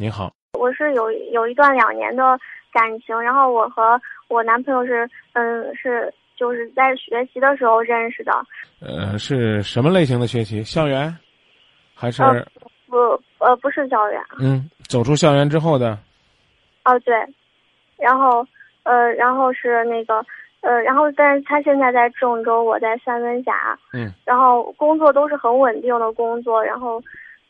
你好，我是有有一段两年的感情，然后我和我男朋友是嗯是就是在学习的时候认识的。呃，是什么类型的学习？校园，还是呃不呃不是校园。嗯，走出校园之后的？哦对，然后呃然后是那个呃然后但是他现在在郑州，我在三门峡。嗯。然后工作都是很稳定的工作，然后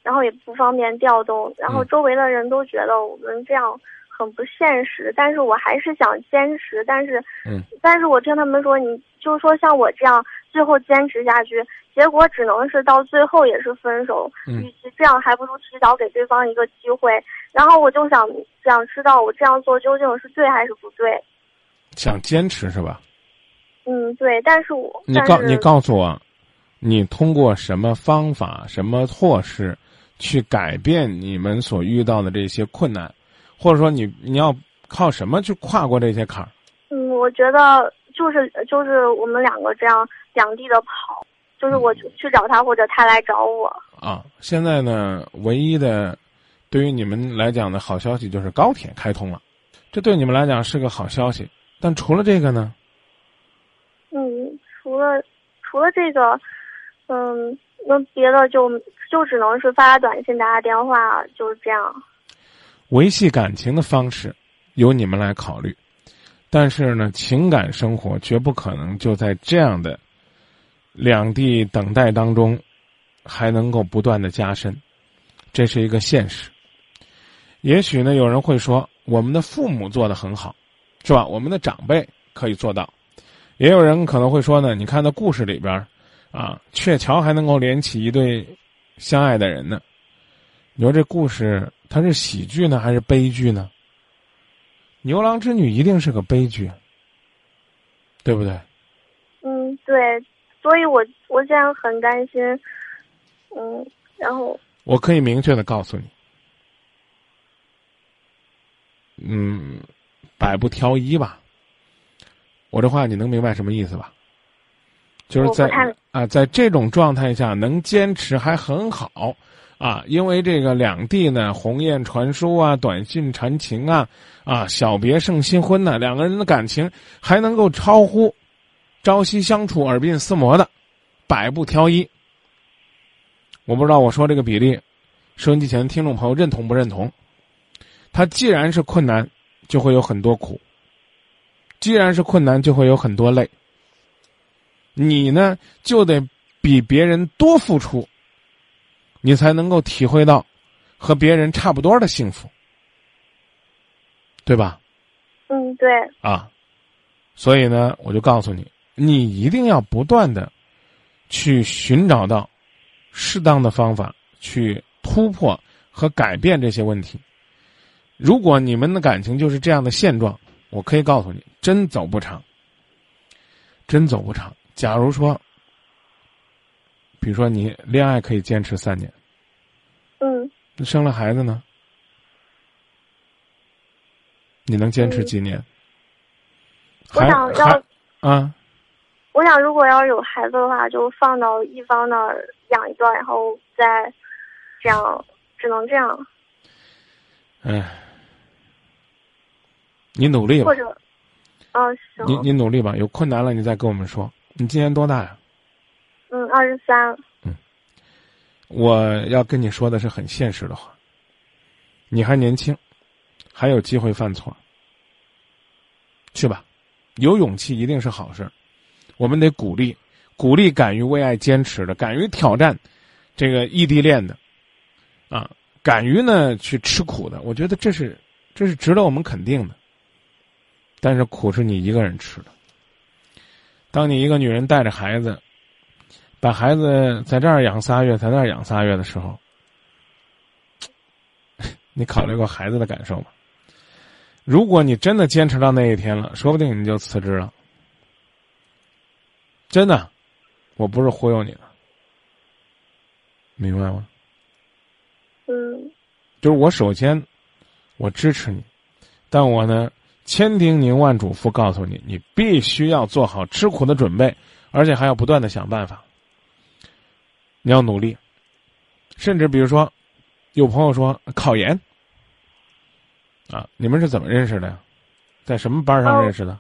然后也不方便调动，然后嗯周围的人都觉得我们这样很不现实，但是我还是想坚持，但是嗯但是我听他们说，你就是说像我这样最后坚持下去，结果只能是到最后也是分手。嗯与其这样，还不如提早给对方一个机会。然后我就想想知道我这样做究竟是对还是不对。想坚持是吧？嗯，对，但是我你告你告诉我，你通过什么方法、什么措施去改变你们所遇到的这些困难，或者说你你要靠什么去跨过这些坎儿？嗯，我觉得就是就是我们两个这样两地的跑，就是我去去找他或者他来找我。啊，现在呢，唯一的对于你们来讲的好消息就是高铁开通了，这对你们来讲是个好消息。但除了这个呢，嗯，除了除了这个，嗯，那别的就就只能是发短信、打打电话，就是这样。维系感情的方式由你们来考虑，但是呢，情感生活绝不可能就在这样的两地等待当中还能够不断的加深，这是一个现实。也许呢，有人会说，我们的父母做的很好，是吧？我们的长辈可以做到。也有人可能会说呢，你看那故事里边儿，啊，鹊桥还能够连起一对相爱的人呢。你说这故事它是喜剧呢，还是悲剧呢？牛郎织女一定是个悲剧，对不对？嗯，对，所以我我现在很担心。嗯，然后我可以明确的告诉你，嗯，百不挑一吧。我这话你能明白什么意思吧？就是在啊，在这种状态下能坚持还很好啊，因为这个两地呢鸿雁传书啊，短信传情啊，啊小别胜新婚呢，两个人的感情还能够超乎朝夕相处、耳鬓厮磨的，百步挑一。我不知道我说这个比例，收音机前的听众朋友认同不认同？他既然是困难，就会有很多苦；既然是困难，就会有很多累。你呢，就得比别人多付出，你才能够体会到和别人差不多的幸福，对吧？嗯，对，啊，所以呢，我就告诉你，你一定要不断的去寻找到适当的方法去突破和改变这些问题。如果你们的感情就是这样的现状，我可以告诉你，真走不长，真走不长。假如说，比如说你恋爱可以坚持三年，嗯，那生了孩子呢？你能坚持嗯。几年？我还想要啊，我想如果要是有孩子的话，就放到一方那儿养一段，然后再这样，只能这样，哎，你努力吧。或，者，嗯，行，你你努力吧，有困难了你再跟我们说。你今年多大呀？嗯，二十三，嗯我要跟你说的是很现实的话，你还年轻，还有机会犯错，去吧，有勇气一定是好事。我们得鼓励，鼓励敢于为爱坚持的，敢于挑战这个异地恋的，啊，敢于呢去吃苦的。我觉得这是这是值得我们肯定的。但是苦是你一个人吃的。当你一个女人带着孩子，把孩子在这儿养仨月，在那儿养仨月的时候，你考虑过孩子的感受吗？如果你真的坚持到那一天了，说不定你就辞职了。真的，我不是忽悠你的，明白吗？嗯就是我首先，我支持你，但我呢，千叮咛万嘱咐告诉你，你必须要做好吃苦的准备，而且还要不断的想办法。你要努力，甚至比如说，有朋友说考研，啊，你们是怎么认识的呀？在什么班上认识的？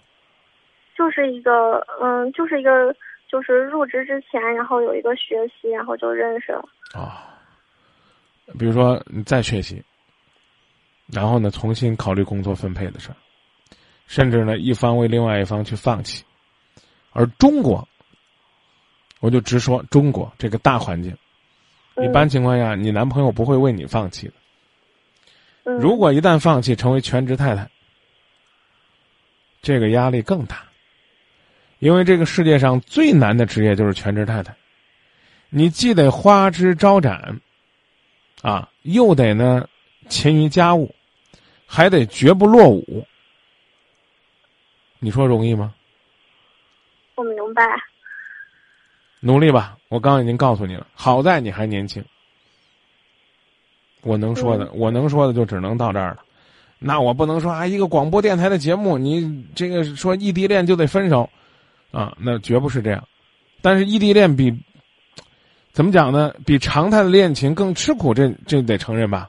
就是一个，嗯，就是一个，就是入职之前，然后有一个学习，然后就认识了。啊，比如说你再学习，然后呢，重新考虑工作分配的事儿，甚至呢，一方为另外一方去放弃，而中国，我就直说，中国这个大环境，一般情况下，你男朋友不会为你放弃的。如果一旦放弃成为全职太太，这个压力更大，因为这个世界上最难的职业就是全职太太，你既得花枝招展，啊，又得呢勤于家务，还得绝不落伍，你说容易吗？我明白。努力吧，我刚刚已经告诉你了，好在你还年轻。我能说的，我能说的就只能到这儿了。那我不能说啊，一个广播电台的节目，你这个说异地恋就得分手，啊，那绝不是这样。但是异地恋比怎么讲呢？比常态的恋情更吃苦，这这得承认吧？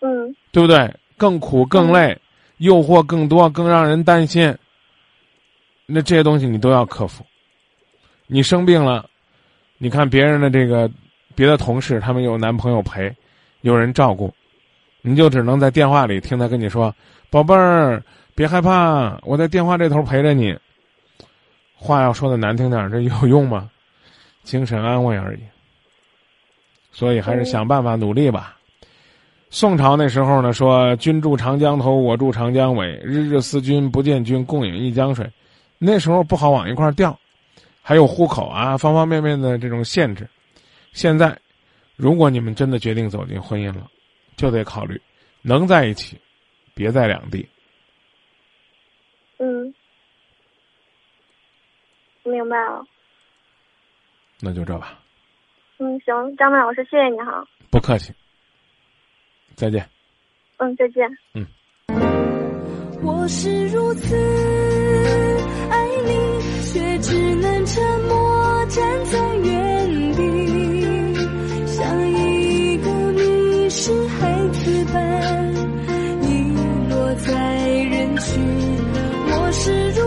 嗯，对不对？更苦、更累，诱惑更多，更让人担心。那这些东西你都要克服。你生病了，你看别人的这个别的同事，他们有男朋友陪。有人照顾，你就只能在电话里听他跟你说：“宝贝儿，别害怕，我在电话这头陪着你。”话要说的难听点，这有用吗？精神安慰而已。所以还是想办法努力吧。宋朝那时候呢，说“君住长江头，我住长江尾，日日思君不见君，共饮一江水”。那时候不好往一块调，还有户口啊，方方面面的这种限制。现在。如果你们真的决定走进婚姻了，就得考虑能在一起，别在两地。嗯，明白了。那就这吧。嗯，行，张曼老师，谢谢你哈。不客气。再见。嗯，再见。嗯。我是如此爱你，却只能沉默站在原。是如此。